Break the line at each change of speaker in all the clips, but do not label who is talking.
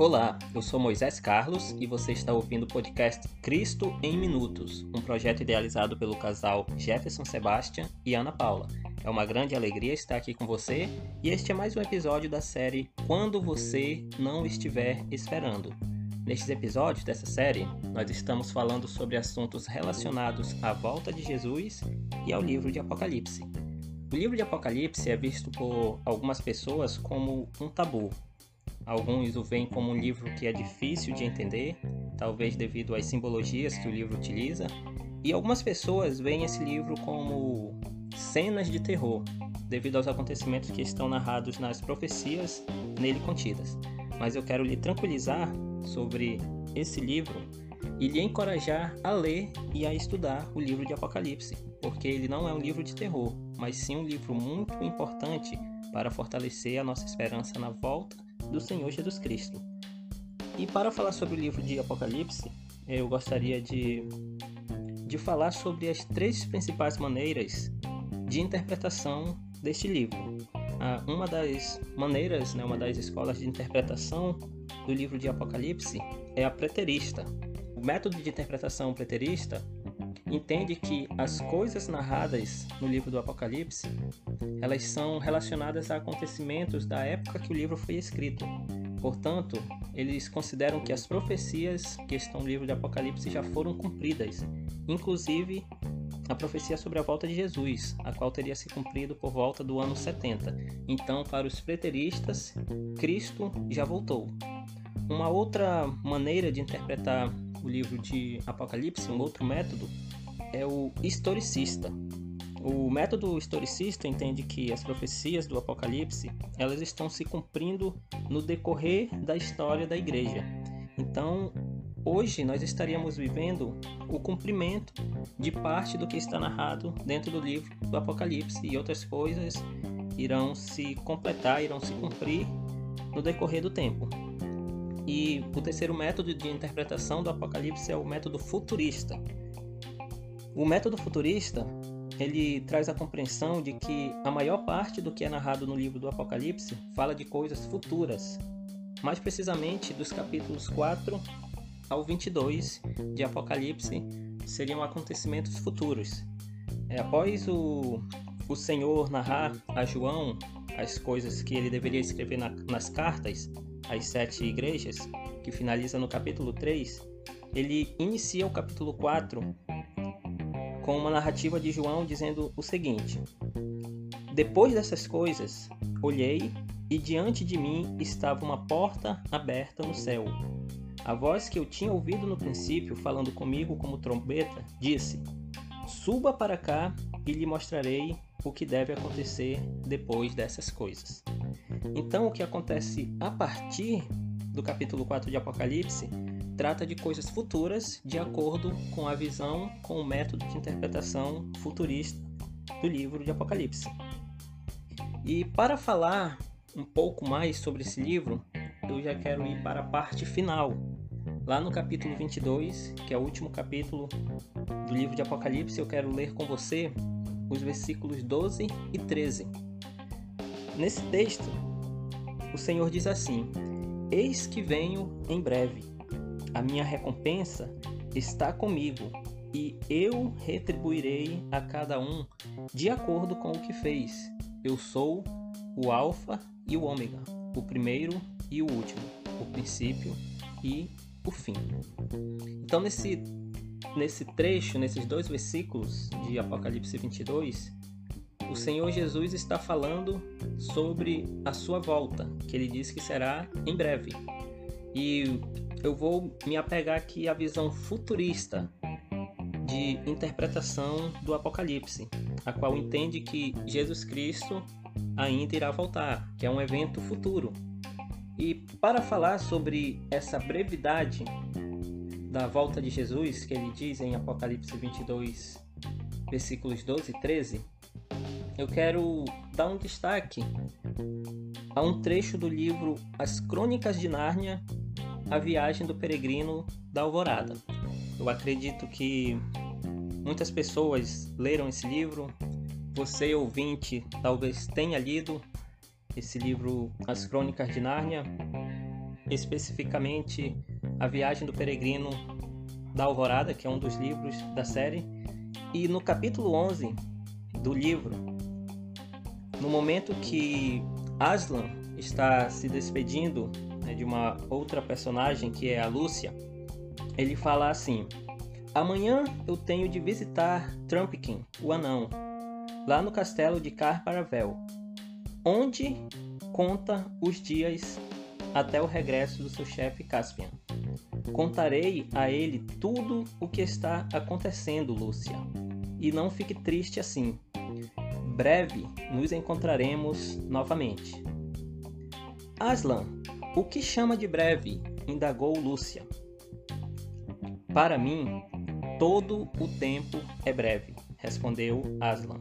Olá, eu sou Moisés Carlos e você está ouvindo o podcast Cristo em Minutos, um projeto idealizado pelo casal Jefferson Sebastian e Ana Paula. É uma grande alegria estar aqui com você e este é mais um episódio da série Quando Você Não Estiver Esperando. Nestes episódios dessa série, nós estamos falando sobre assuntos relacionados à volta de Jesus e ao livro de Apocalipse. O livro de Apocalipse é visto por algumas pessoas como um tabu, Alguns o veem como um livro que é difícil de entender, talvez devido às simbologias que o livro utiliza, e algumas pessoas veem esse livro como cenas de terror, devido aos acontecimentos que estão narrados nas profecias nele contidas. Mas eu quero lhe tranquilizar sobre esse livro e lhe encorajar a ler e a estudar o livro de Apocalipse, porque ele não é um livro de terror, mas sim um livro muito importante para fortalecer a nossa esperança na volta do Senhor Jesus Cristo. E para falar sobre o livro de Apocalipse, eu gostaria de, de falar sobre as três principais maneiras de interpretação deste livro. Ah, uma das maneiras, né, uma das escolas de interpretação do livro de Apocalipse é a preterista. O método de interpretação preterista entende que as coisas narradas no livro do Apocalipse, elas são relacionadas a acontecimentos da época que o livro foi escrito. Portanto, eles consideram que as profecias que estão no livro do Apocalipse já foram cumpridas, inclusive a profecia sobre a volta de Jesus, a qual teria se cumprido por volta do ano 70. Então, para os preteristas, Cristo já voltou. Uma outra maneira de interpretar o livro de Apocalipse, um outro método, é o historicista. O método historicista entende que as profecias do Apocalipse elas estão se cumprindo no decorrer da história da igreja. Então, hoje nós estaríamos vivendo o cumprimento de parte do que está narrado dentro do livro do Apocalipse e outras coisas irão se completar, irão se cumprir no decorrer do tempo. E o terceiro método de interpretação do Apocalipse é o método futurista, o método futurista ele traz a compreensão de que a maior parte do que é narrado no livro do Apocalipse fala de coisas futuras, mais precisamente dos capítulos 4 ao 22 de Apocalipse seriam acontecimentos futuros. É, após o, o Senhor narrar a João as coisas que ele deveria escrever na, nas cartas às sete igrejas, que finaliza no capítulo 3, ele inicia o capítulo 4 com uma narrativa de João dizendo o seguinte: Depois dessas coisas, olhei e diante de mim estava uma porta aberta no céu. A voz que eu tinha ouvido no princípio, falando comigo como trombeta, disse: Suba para cá e lhe mostrarei o que deve acontecer depois dessas coisas. Então, o que acontece a partir do capítulo 4 de Apocalipse trata de coisas futuras de acordo com a visão, com o método de interpretação futurista do livro de Apocalipse. E para falar um pouco mais sobre esse livro, eu já quero ir para a parte final, lá no capítulo 22, que é o último capítulo do livro de Apocalipse, eu quero ler com você os versículos 12 e 13. Nesse texto, o Senhor diz assim: Eis que venho em breve a minha recompensa está comigo e eu retribuirei a cada um de acordo com o que fez. Eu sou o Alfa e o Ômega, o primeiro e o último, o princípio e o fim. Então, nesse, nesse trecho, nesses dois versículos de Apocalipse 22, o Senhor Jesus está falando sobre a sua volta, que ele diz que será em breve. E eu vou me apegar aqui à visão futurista de interpretação do Apocalipse, a qual entende que Jesus Cristo ainda irá voltar, que é um evento futuro. E para falar sobre essa brevidade da volta de Jesus, que ele diz em Apocalipse 22, versículos 12 e 13, eu quero dar um destaque a um trecho do livro As Crônicas de Nárnia, a Viagem do Peregrino da Alvorada. Eu acredito que muitas pessoas leram esse livro. Você, ouvinte, talvez tenha lido esse livro As Crônicas de Nárnia. especificamente A Viagem do Peregrino da Alvorada, que é um dos livros da série. E no capítulo 11 do livro, no momento que Aslan está se despedindo né, de uma outra personagem que é a Lúcia, ele fala assim: Amanhã eu tenho de visitar Trumpkin, o anão, lá no castelo de Carparavel, onde conta os dias até o regresso do seu chefe Caspian. Contarei a ele tudo o que está acontecendo, Lúcia, e não fique triste assim. Breve nos encontraremos novamente. Aslan, o que chama de breve? indagou Lúcia. Para mim, todo o tempo é breve, respondeu Aslan.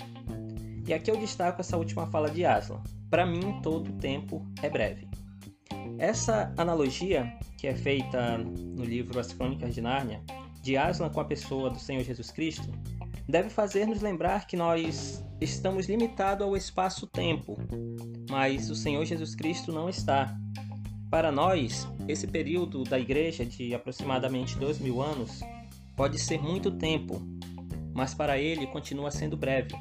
E aqui eu destaco essa última fala de Aslan. Para mim, todo o tempo é breve. Essa analogia, que é feita no livro As Crônicas de Nárnia, de Aslan com a pessoa do Senhor Jesus Cristo, deve fazer-nos lembrar que nós estamos limitados ao espaço-tempo, mas o Senhor Jesus Cristo não está. Para nós, esse período da igreja de aproximadamente dois mil anos pode ser muito tempo, mas para ele continua sendo breve.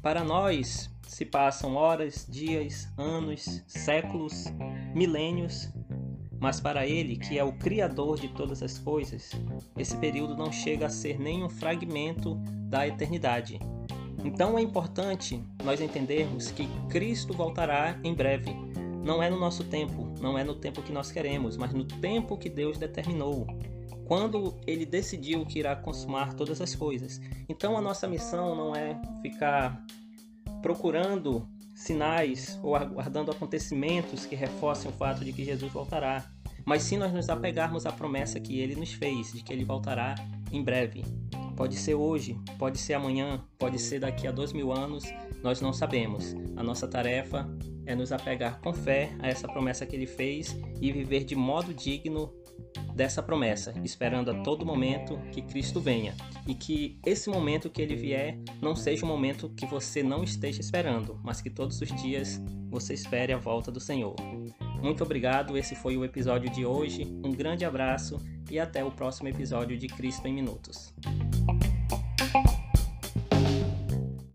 Para nós, se passam horas, dias, anos, séculos, milênios, mas para ele, que é o Criador de todas as coisas, esse período não chega a ser nem um fragmento da eternidade. Então é importante nós entendermos que Cristo voltará em breve não é no nosso tempo, não é no tempo que nós queremos, mas no tempo que Deus determinou. Quando ele decidiu que irá consumar todas as coisas. Então a nossa missão não é ficar procurando sinais ou aguardando acontecimentos que reforcem o fato de que Jesus voltará, mas sim nós nos apegarmos à promessa que ele nos fez de que ele voltará em breve. Pode ser hoje, pode ser amanhã, pode ser daqui a dois mil anos, nós não sabemos. A nossa tarefa é nos apegar com fé a essa promessa que ele fez e viver de modo digno dessa promessa, esperando a todo momento que Cristo venha e que esse momento que ele vier não seja um momento que você não esteja esperando, mas que todos os dias você espere a volta do Senhor. Muito obrigado, esse foi o episódio de hoje. Um grande abraço e até o próximo episódio de Cristo em Minutos.